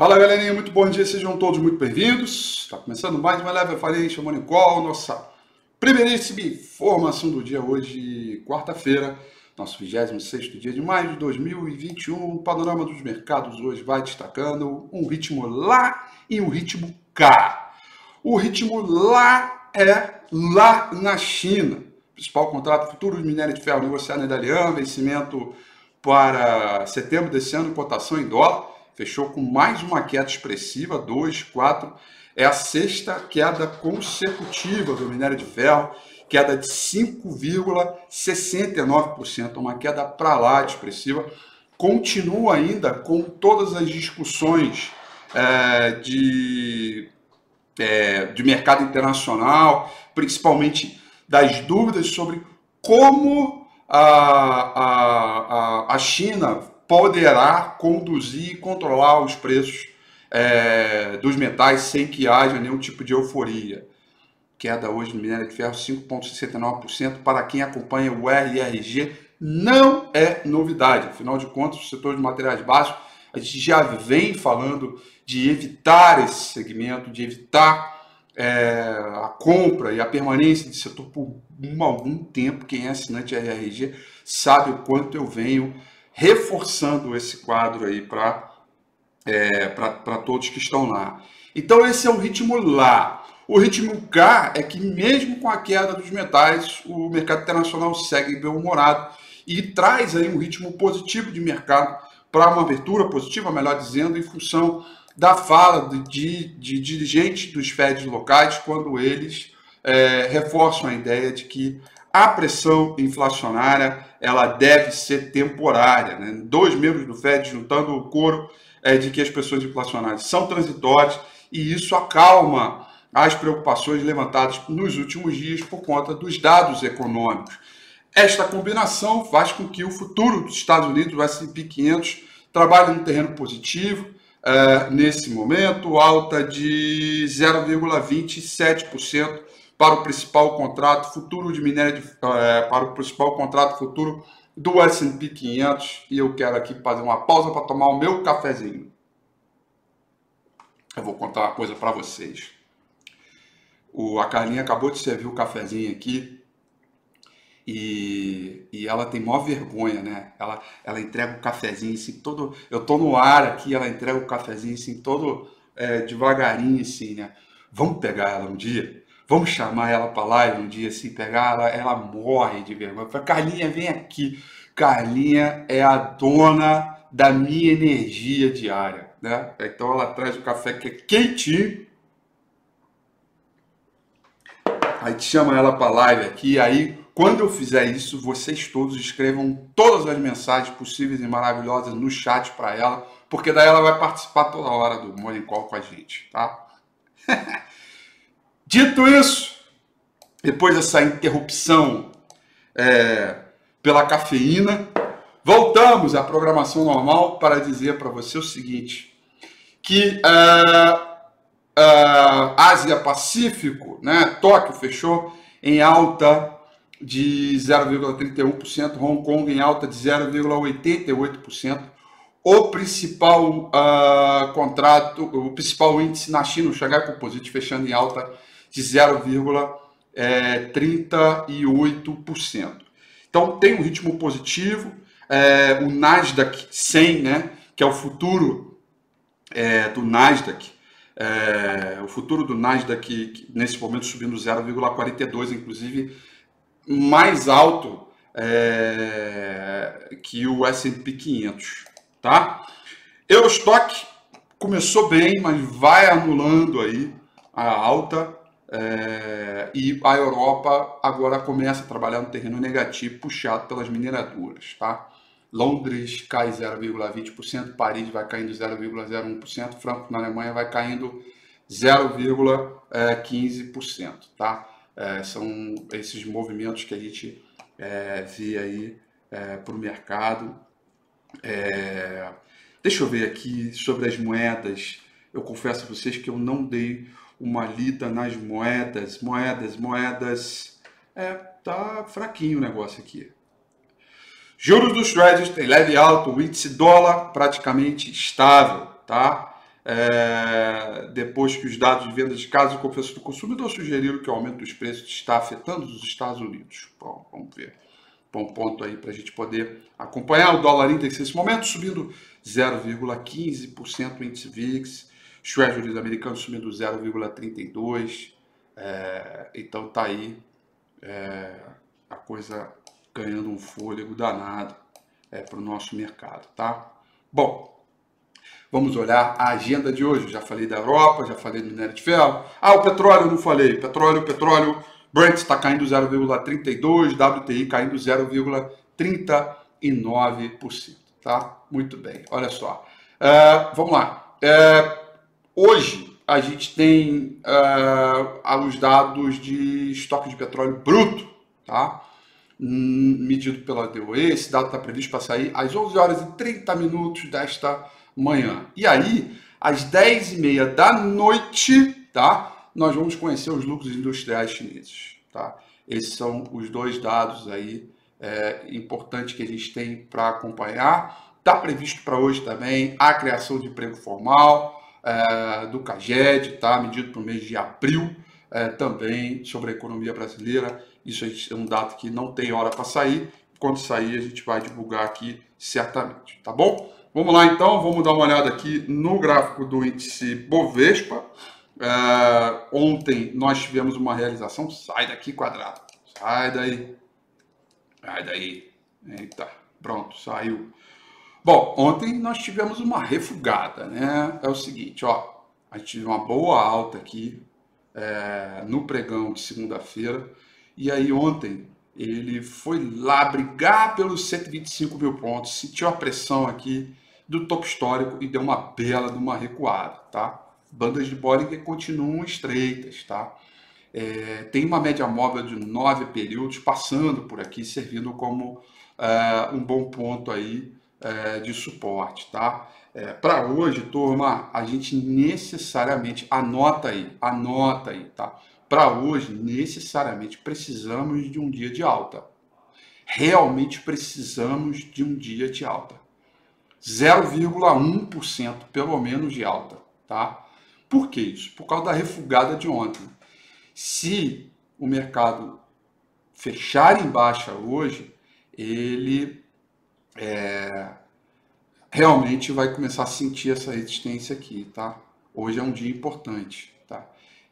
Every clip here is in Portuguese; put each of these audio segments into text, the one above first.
Fala galerinha, muito bom dia, sejam todos muito bem-vindos. Está começando mais uma Level Financial Money nossa primeiríssima informação do dia hoje, quarta-feira, nosso 26 dia de maio de 2021. O panorama dos mercados hoje vai destacando um ritmo lá e um ritmo cá. O ritmo lá é lá na China. Principal contrato futuro de minério de ferro negociado na Dalian, vencimento para setembro desse ano, cotação em dólar fechou com mais uma queda expressiva, 2,4. É a sexta queda consecutiva do minério de ferro, queda de 5,69%, uma queda para lá de expressiva. Continua ainda com todas as discussões é, de, é, de mercado internacional, principalmente das dúvidas sobre como a, a, a China poderá conduzir e controlar os preços é, dos metais sem que haja nenhum tipo de euforia. Queda hoje no minério de ferro 5,69%. Para quem acompanha o RRG, não é novidade. Afinal de contas, o setor de materiais básicos, a gente já vem falando de evitar esse segmento, de evitar é, a compra e a permanência desse setor por um, algum tempo. Quem é assinante RRG sabe o quanto eu venho reforçando esse quadro aí para é, para todos que estão lá. Então esse é o ritmo lá. O ritmo cá é que mesmo com a queda dos metais, o mercado internacional segue bem-humorado e traz aí um ritmo positivo de mercado para uma abertura positiva, melhor dizendo, em função da fala de, de, de dirigentes dos FEDs locais, quando eles é, reforçam a ideia de que a pressão inflacionária ela deve ser temporária. Né? Dois membros do FED juntando o coro é, de que as pressões inflacionárias são transitórias e isso acalma as preocupações levantadas nos últimos dias por conta dos dados econômicos. Esta combinação faz com que o futuro dos Estados Unidos, o S&P 500, trabalhe no terreno positivo é, nesse momento, alta de 0,27% para o principal contrato futuro de minério de, é, para o principal contrato futuro do S&P 500 e eu quero aqui fazer uma pausa para tomar o meu cafezinho. Eu vou contar uma coisa para vocês. O, a Carlinha acabou de servir o cafezinho aqui e, e ela tem maior vergonha, né? Ela, ela entrega o cafezinho assim, todo. Eu tô no ar aqui, ela entrega o cafezinho assim, todo é, devagarinho, assim, né? Vamos pegar ela um dia? Vamos chamar ela para live um dia, assim, pegar ela, ela morre de vergonha. Fala, Carlinha, vem aqui. Carlinha é a dona da minha energia diária, né? Então ela traz o café que é quentinho. Aí te chama ela para live aqui, aí quando eu fizer isso, vocês todos escrevam todas as mensagens possíveis e maravilhosas no chat para ela, porque daí ela vai participar toda hora do Morning Call com a gente, tá? Dito isso, depois dessa interrupção é, pela cafeína, voltamos à programação normal para dizer para você o seguinte, que uh, uh, Ásia Pacífico, né, Tóquio fechou em alta de 0,31%, Hong Kong em alta de 0,88%. O principal uh, contrato, o principal índice na China, o Shanghai Composite, fechando em alta de 0,38%. Então tem um ritmo positivo. É, o Nasdaq 100, né, que é o futuro é, do Nasdaq, é, o futuro do Nasdaq nesse momento subindo 0,42, inclusive mais alto é, que o S&P 500, tá? Eurostock começou bem, mas vai anulando aí a alta é, e a Europa agora começa a trabalhar no terreno negativo puxado pelas mineradoras, tá? Londres cai 0,20%, Paris vai caindo 0,01%, Frankfurt na Alemanha vai caindo 0,15%, tá? É, são esses movimentos que a gente é, vê aí é, para o mercado. É, deixa eu ver aqui sobre as moedas. Eu confesso a vocês que eu não dei uma lida nas moedas. Moedas, moedas. É, tá fraquinho o negócio aqui. Juros dos trades tem leve alto, o índice dólar praticamente estável, tá? É, depois que os dados de vendas de casa e confiança do consumidor sugeriram que o aumento dos preços está afetando os Estados Unidos. Bom, vamos ver. Bom ponto aí para a gente poder acompanhar o dólar index nesse momento, subindo 0,15% o índice VIX, os treasuries americanos subindo 0,32%. É, então tá aí é, a coisa ganhando um fôlego danado é, para o nosso mercado, tá? Bom, Vamos olhar a agenda de hoje. Já falei da Europa, já falei do minério de ferro. Ah, o petróleo não falei. Petróleo, petróleo. Brent está caindo 0,32, WTI caindo 0,39%. Tá? Muito bem. Olha só. Uh, vamos lá. Uh, hoje a gente tem uh, os dados de estoque de petróleo bruto, tá? Hum, medido pela DOE. Esse dado está previsto para sair às 11 horas e 30 minutos desta manhã. E aí, às 10h30 da noite, tá? Nós vamos conhecer os lucros industriais chineses, tá? Esses são os dois dados aí é, importantes que a gente tem para acompanhar. Está previsto para hoje também a criação de emprego formal é, do CAGED, tá? medido para o mês de abril, é, também sobre a economia brasileira. Isso é um dado que não tem hora para sair. Quando sair, a gente vai divulgar aqui certamente, tá bom? Vamos lá então, vamos dar uma olhada aqui no gráfico do índice Bovespa. É, ontem nós tivemos uma realização. Sai daqui, quadrado. Sai daí. Sai daí. Eita, pronto, saiu. Bom, ontem nós tivemos uma refugada, né? É o seguinte, ó. A gente teve uma boa alta aqui é, no pregão de segunda-feira. E aí ontem ele foi lá brigar pelos 125 mil pontos, sentiu a pressão aqui do topo histórico e deu uma bela de uma recuada, tá? Bandas de Bollinger continuam estreitas, tá? É, tem uma média móvel de nove períodos passando por aqui, servindo como é, um bom ponto aí é, de suporte, tá? É, Para hoje, turma, a gente necessariamente anota aí, anota aí, tá? para hoje, necessariamente precisamos de um dia de alta. Realmente precisamos de um dia de alta. 0,1% pelo menos de alta, tá? Por que isso? Por causa da refugada de ontem. Se o mercado fechar em baixa hoje, ele é, realmente vai começar a sentir essa resistência aqui, tá? Hoje é um dia importante, tá?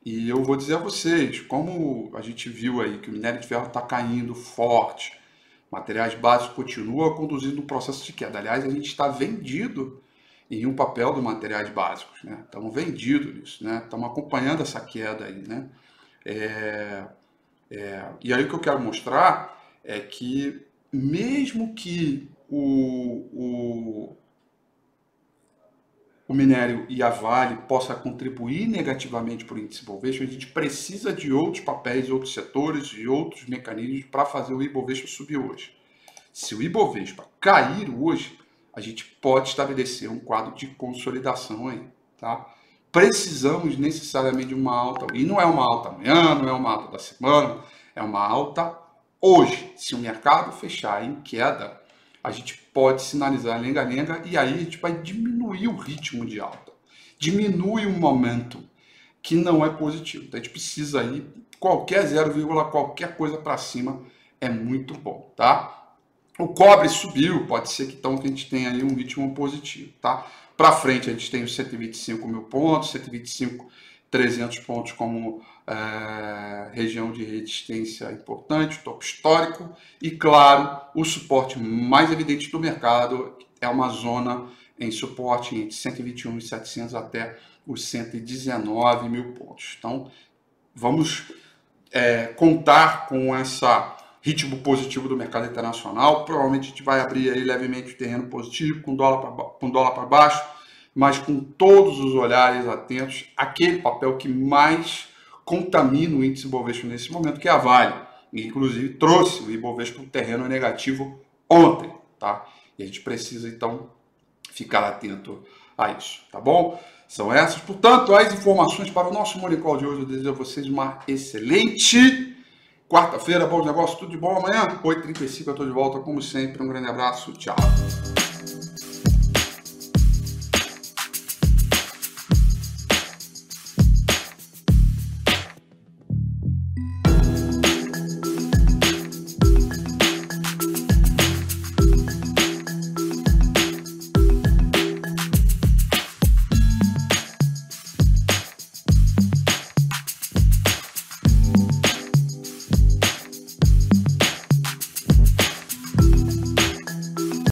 E eu vou dizer a vocês, como a gente viu aí que o minério de ferro está caindo forte, materiais básicos continuam conduzindo um processo de queda. Aliás, a gente está vendido em um papel dos materiais básicos, né? Estamos vendidos nisso, né? Estamos acompanhando essa queda aí, né? É, é, e aí o que eu quero mostrar é que mesmo que o, o, o minério e a Vale possa contribuir negativamente para o índice Ibovespa, a gente precisa de outros papéis, outros setores e outros mecanismos para fazer o Ibovespa subir hoje. Se o Ibovespa cair hoje, a gente pode estabelecer um quadro de consolidação aí, tá? Precisamos necessariamente de uma alta, e não é uma alta amanhã, não é uma alta da semana, é uma alta hoje. Se o mercado fechar em queda, a gente pode sinalizar lenga-lenga e aí a gente vai diminuir o ritmo de alta. Diminui o momento, que não é positivo. Então a gente precisa ir, qualquer 0, qualquer coisa para cima é muito bom, tá? O cobre subiu, pode ser que então que a gente tenha aí um ritmo positivo, tá? Para frente a gente tem os 125 mil pontos, 125 300 pontos como é, região de resistência importante, topo histórico e claro o suporte mais evidente do mercado é uma zona em suporte entre 121 e 700 até os 119 mil pontos. Então vamos é, contar com essa ritmo positivo do mercado internacional. Provavelmente a gente vai abrir aí levemente o terreno positivo, com dólar para baixo, mas com todos os olhares atentos, aquele papel que mais contamina o índice Ibovespa nesse momento, que é a Vale. E, inclusive trouxe o Ibovespa para o terreno negativo ontem, tá? E a gente precisa então ficar atento a isso, tá bom? São essas, portanto, as informações para o nosso Morning Call de hoje. Eu desejo a vocês uma excelente Quarta-feira, bom negócio, tudo de bom. Amanhã, 8h35, eu estou de volta, como sempre. Um grande abraço, tchau.